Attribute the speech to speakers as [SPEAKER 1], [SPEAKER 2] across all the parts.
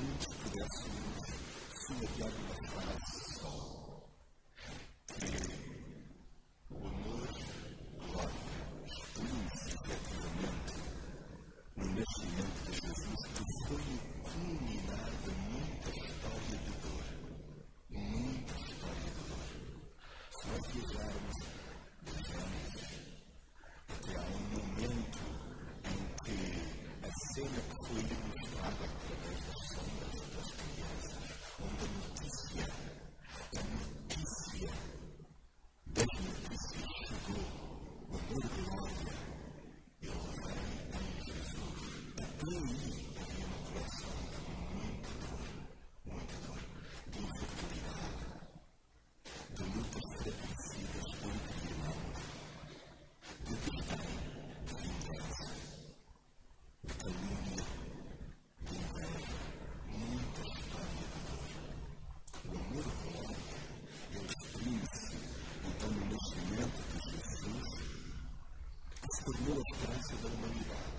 [SPEAKER 1] muito pudesse ser uma grande paz. Amém. cobriu a esperança da humanidade.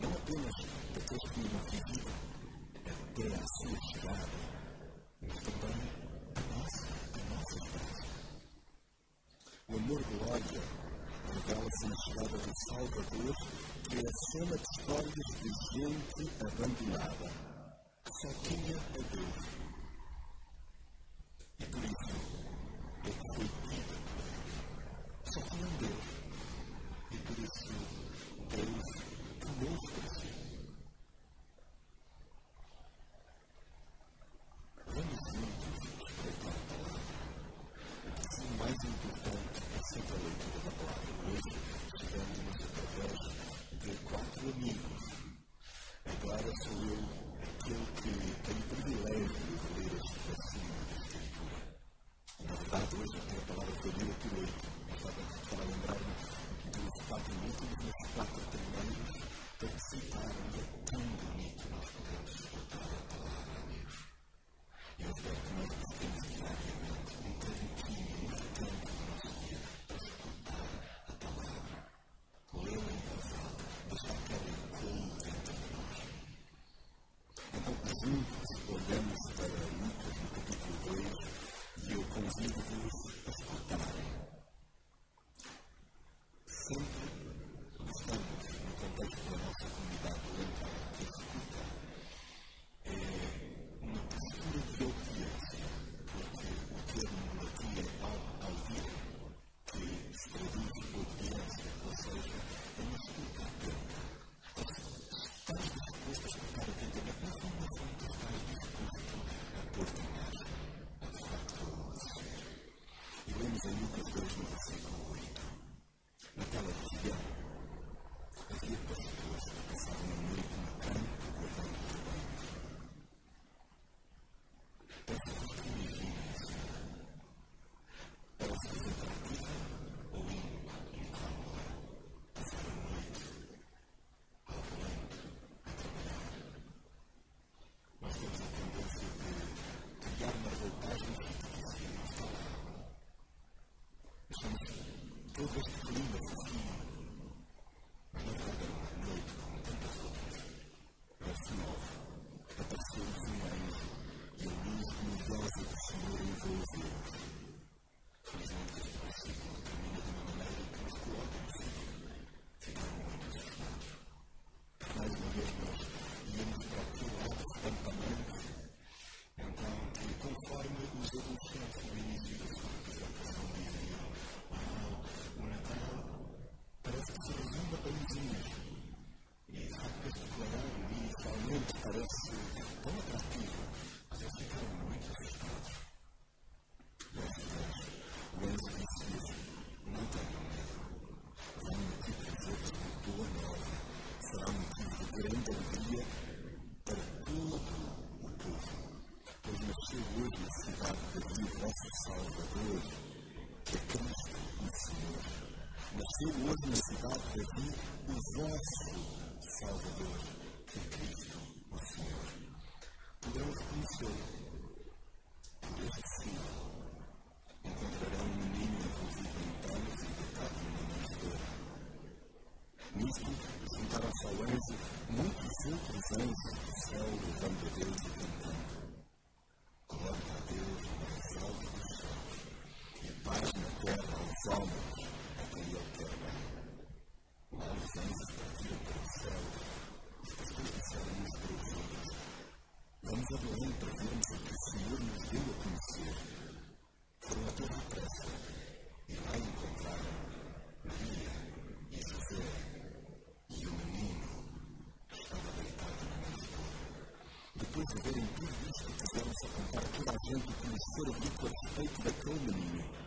[SPEAKER 1] Não apenas daqueles que não viviam até a sua chegada, mas também a nossa, a nossa esperança. O amor glória revela-se na chegada do Salvador, que é a soma de histórias de gente abandonada, que só tinha é a Deus todas as Chego hoje na cidade para vir o vosso Salvador, resolverem tudo isto que quiseram se apontar toda a gente como ser rico a respeito daquele menino.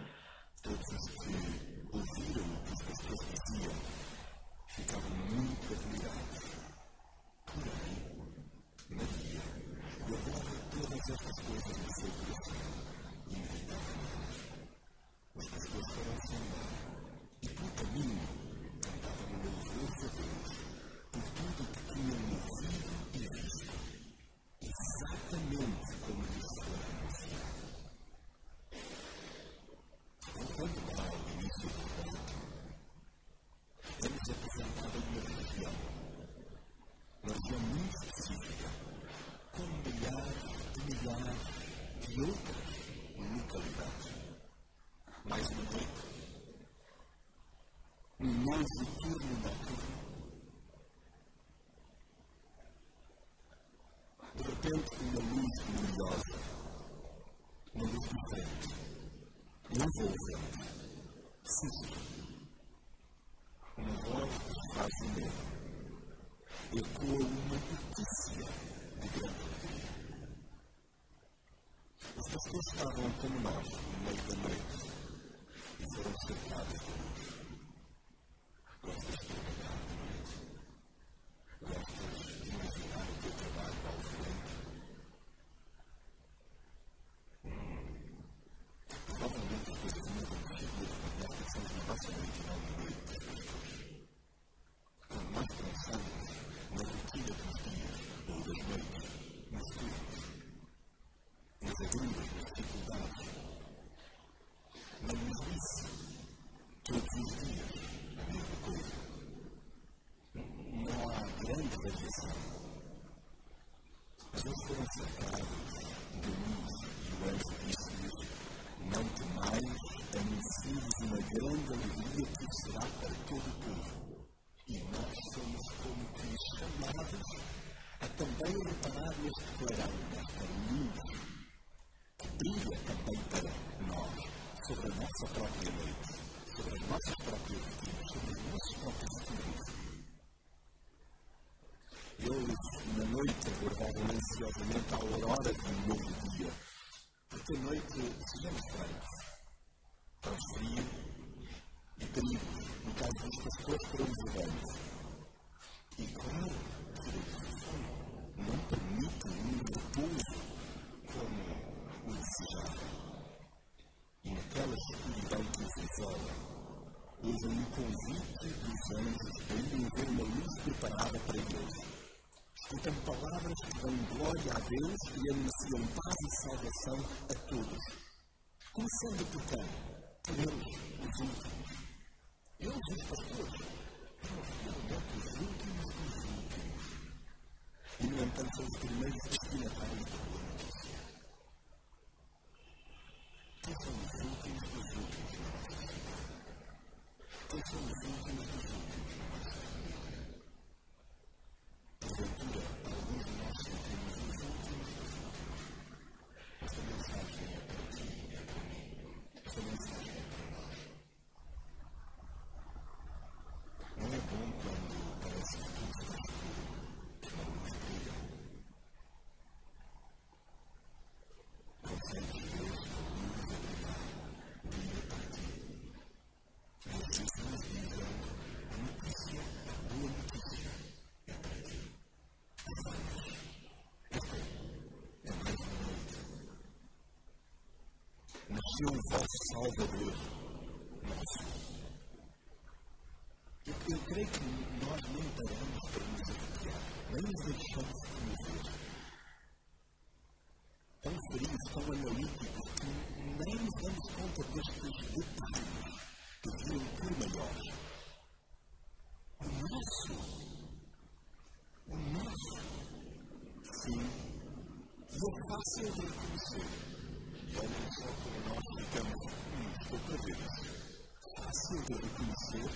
[SPEAKER 1] lies essas três curiosidades. E claro que o não permite um repouso como o desejava. E naquela escuridão que os isola, houve um convite dos anjos para irem ver uma luz preparada para eles. Escutam então, palavras que dão glória a Deus e anunciam paz e salvação a todos. Começando, portanto, por eles, os últimos. Eles, os o vosso salvador. Nosso. Eu, eu creio que nós não paramos para nos arrepiar, nem nos deixamos de nos ver. Tão frios, tão analíticos, que nem nos damos conta destes detalhes que viram por melhor. O nosso o nosso. Sim, eu faço eu reconhecer e olhem só como nós ficamos, hum, estou ver Fácil de reconhecer.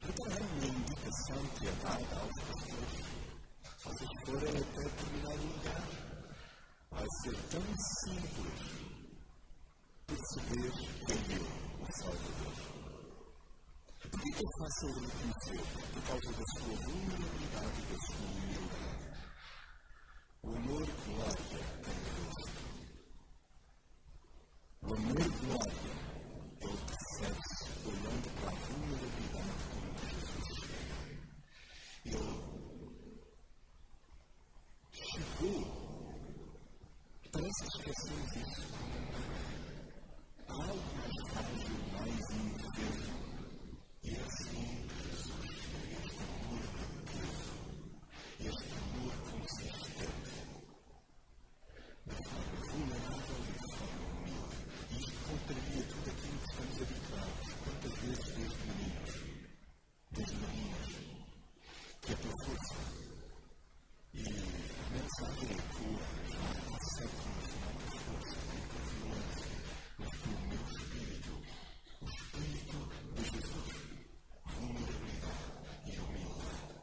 [SPEAKER 1] Repararam na indicação que é dada aos pastores? Se vocês forem até determinado lugar, vai ser tão simples perceber quem é o Salvador. Por que é fácil de reconhecer? Por causa da sua vulnerabilidade da sua humildade. O amor glória é Deus. O amor glória ele percebe-se olhando para a vulnerabilidade como Jesus Ele chegou. Que esquecemos isso. Algo mais frágil, mais indefeso. E assim, Jesus, este amor de Deus, este amor consistente, de forma vulnerável e de forma humilde. E isto contraria tudo aquilo que estamos habituados, quantas vezes desde meninos, desde meninas, que é pela força. E a mensagem é cura, já há séculos, não é pela força, nem pela violência, mas pelo meu espírito, o espírito de Jesus, vulnerabilidade e humildade.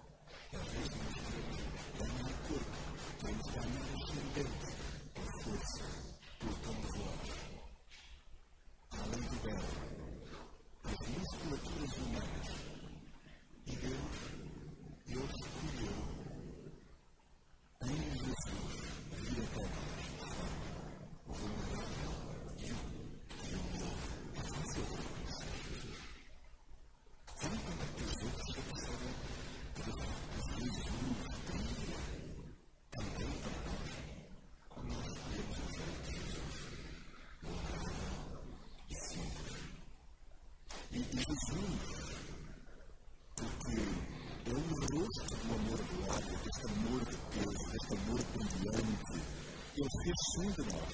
[SPEAKER 1] E às vezes nós queremos ganhar corpo, queremos ganhar ascendente, por força, por tom de voz. Além do belo, as musculaturas humanas. E Deus, Deus escolheu em Jesus vir até nós de forma vulnerável e humilde. É fácil de reconhecer. Sabe quando é que os outros se percebem que de facto Jesus brilha também para nós? Quando nós escolhemos o jeito de Jesus, vulnerável e simples. E, e Jesus, porque é o rosto do amor glória, deste amor de Deus, deste amor brilhante, ele fez som de nós.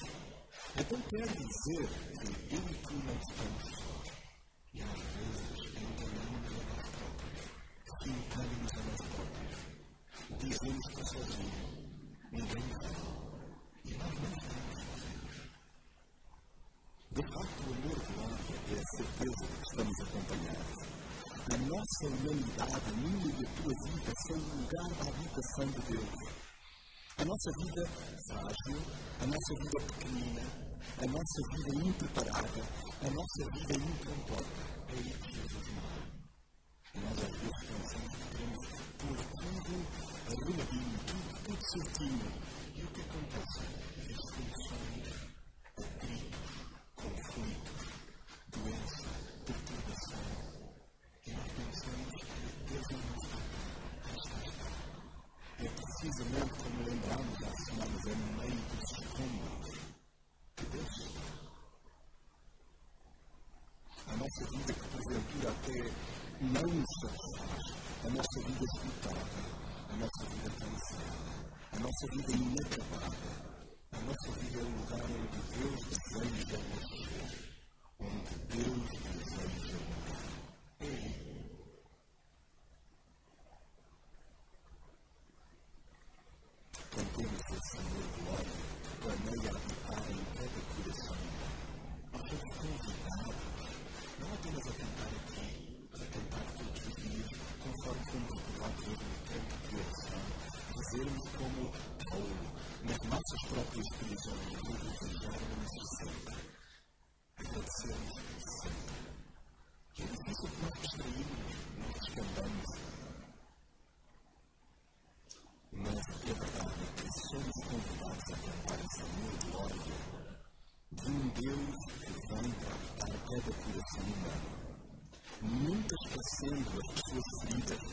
[SPEAKER 1] Então quer dizer que eu e tu não estamos sós. E às vezes enganamos a nós próprios. Enganamos a nós próprios. Dizemos que sozinho ninguém vai. E nós não estamos sozinhos. De facto, o amor glória é a certeza de que estamos acompanhados. A nossa humanidade, a minha e a tua vida, são o lugar da habitação de Deus. A nossa vida frágil, a nossa vida pequenina, a nossa vida impreparada, a nossa vida incompleta. É aí que Jesus mora. Nós às vezes pensamos que queremos pôr tudo arrumadinho, tudo, tudo certinho. E o que acontece? Disfunções, atritos, conflitos, doença, perturbação. E nós pensamos que Deus não está cá. Esta está. É precisamente como lembramos há semanas, é no meio dos escombros que Deus está. A nossa vida que porventura até não nos satisfaz, a nossa vida esgotada, a nossa vida cansada, a nossa vida inacabada, a nossa vida é o lugar onde Deus deseja nascer, onde Deus deseja morar. É aí. Cantemos esse amor glória, planeia habitar em cada coração. Nós somos convidados, não apenas a cantar aqui, mas a cantar todos os dias, conforme fomos recordados hoje no canto de oração, dizermos como Paulo, nas nossas próprias prisões, regozijar-nos sempre, agradecermos sempre. E é difícil que nós distraímos, nós descambamos, mas é verdade que somos convidados a cantar esse amor glória de um Deus que vem para habitar cada coração humano. Esquecendo as pessoas feridas,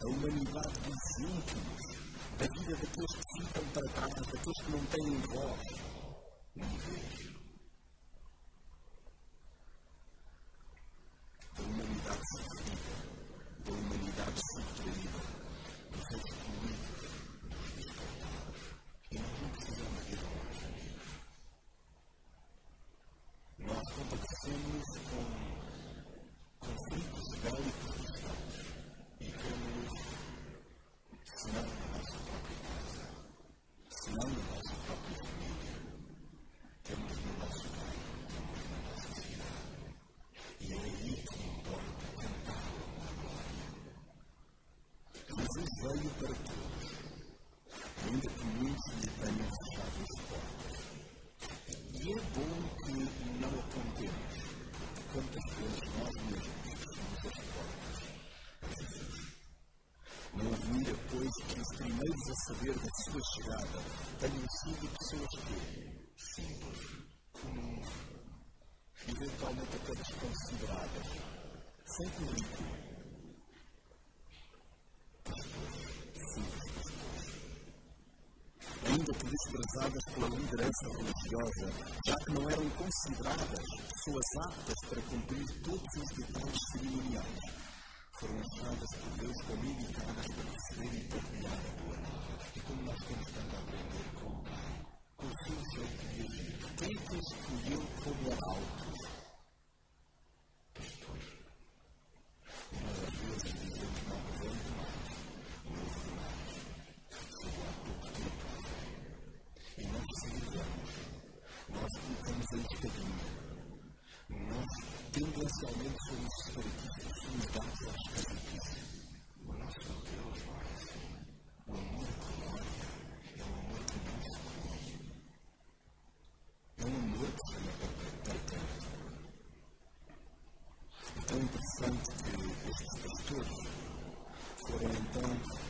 [SPEAKER 1] a humanidade dos íntimos, da vida daqueles que ficam para trás, daqueles que não têm voz nem vez. Da humanidade sofrida, da humanidade subtraída nos excluídos, nos descartados. E nós não precisamos ir longe, amigos. Nós compadecemos com conflitos bélicos cristãos e vemos, se não na nossa própria casa, ficamos a saber da sua chegada sido pessoas que, simples, comuns, eventualmente até desconsideradas, sem currículo. Ainda que desprezadas pela liderança religiosa, já que não eram consideradas pessoas aptas para cumprir todos os detalhes cerimoniais, foram achadas por Deus como indicadas para receber e partilhar a boa como nós temos tanto a aprender com, com o seu agir, quem que escolheu como altos? importante que estes pastores foram então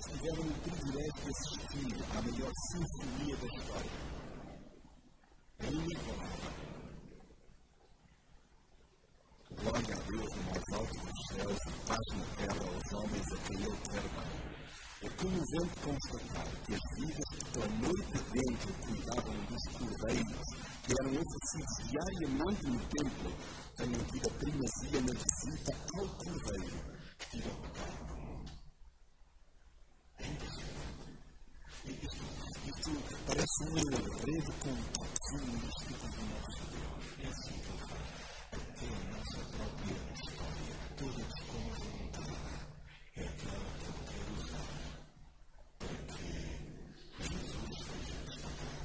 [SPEAKER 1] Nós o privilégio de assistir à melhor sinfonia da história. É inigualável. Glória a Deus no mais alto dos céus e paz na terra aos homens a quem Ele quer bem. É comovente constatar que as vidas que pela noite dentro cuidavam dos cordeiros que eram oferecidos diariamente parece um enredo complexo místico do nosso Deus. É assim ele faz. Até a nossa própria história, toda desconjuntada, é aquela que ele quer usar para que Jesus seja destacado.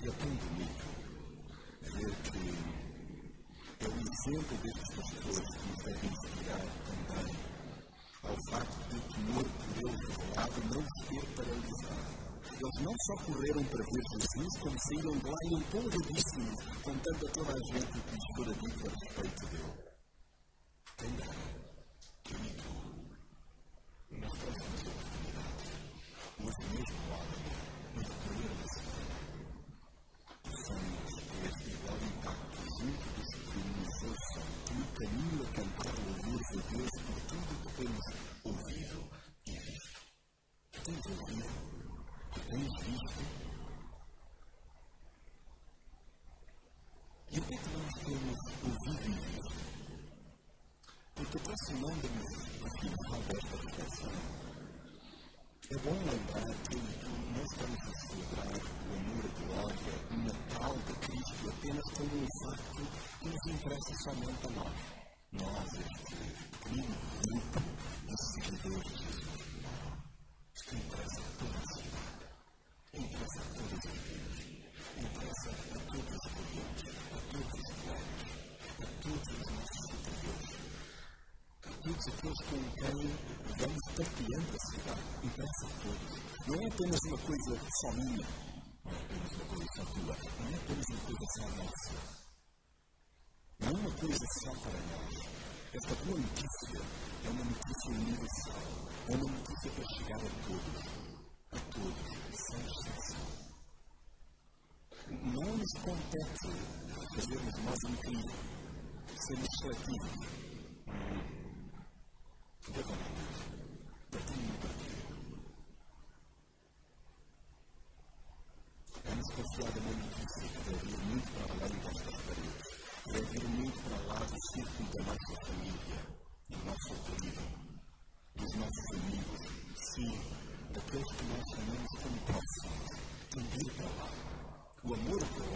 [SPEAKER 1] E é tão bonito ver que é o exemplo destes pastores que nos deve inspirar também ao facto de o temor por eles revelado não ser paralisado. Eles não só correram para ver Jesus, como saíram de lá empolgadíssimos, contando a toda a gente o que lhes fora dito a respeito dele. Quem dera que eu e tu, nas próximas oportunidades, hoje mesmo lá, no decorrer da semana, possamos ter este igual impacto junto dos que nos ouçam, no caminho a cantar louvores a Deus por tudo o que temos ouvido e visto. Tens ouvido tens visto. E o que é que nós temos ouvido e visto? Porque aproximando-nos do final desta reflexão, é bom lembrar que não estamos a celebrar o amor, a glória, o Natal de Cristo apenas como um facto que nos interessa somente a nós. Nós, este grupo de seguidores de Jesus. Isto interessa a toda a cidade interessa a todas as vidas, interessa a todos os clientes, a todos os colegas, a todos os nossos superiores, a todos aqueles com quem vamos partilhando a cidade, interessa a todos. Não é apenas uma coisa só minha, não é apenas uma coisa só tua, não é apenas uma coisa só nossa. É uma coisa só para nós. Esta boa notícia é uma notícia universal, é uma notícia para chegar a todos, a todos. Não nos compete fazermos mais um crime, sermos seletivos. Partir partido. É-nos confiada uma notícia 稳固的。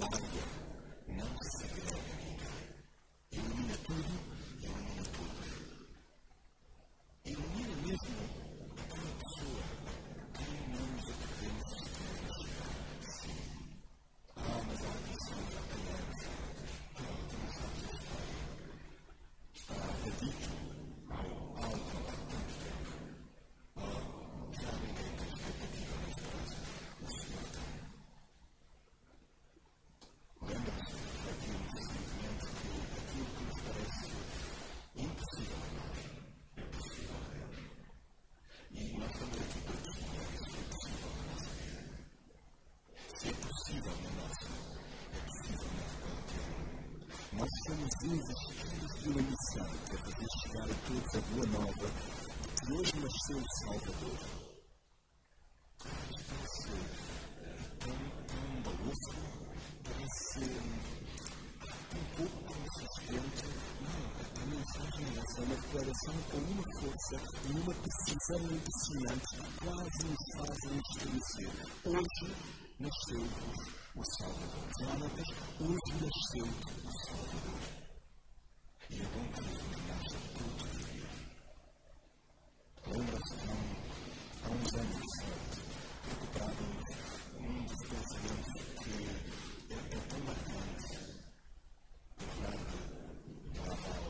[SPEAKER 1] Jesus, filhos de uma missão, é fazer chegar a todos a boa nova que hoje nasceu o Salvador. Parece tão, tão balanço, parece um pouco consistente. Não, a mensagem é é uma declaração com uma força e uma precisão impressionante quase nos fazem estremecer. Hoje nasceu-vos o Salvador. Gálatas, hoje nasceu o Salvador. E é bom que nos lembramos todos os dias. Lembra-se há, há uns anos, recuperávamos um dos pensamentos que é, é tão marcante, Bernardo Laval,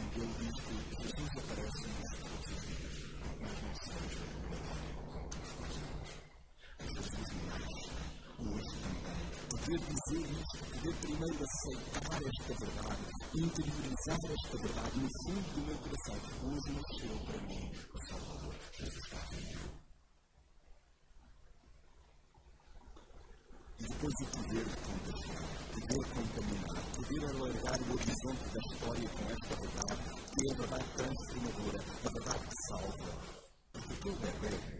[SPEAKER 1] em que ele diz que Jesus aparece nos todos os dias, mas não estamos a memória com as coisas. Jesus nasce hoje poder dizer isto, poder primeiro aceitar esta verdade, interiorizar esta verdade no fundo do meu coração. Hoje nasceu para mim o Salvador, Jesus está vivo. E depois o poder contagiar, poder contaminar, poder alargar o horizonte da história com esta verdade, que é a verdade transformadora, a verdade que salva. Porque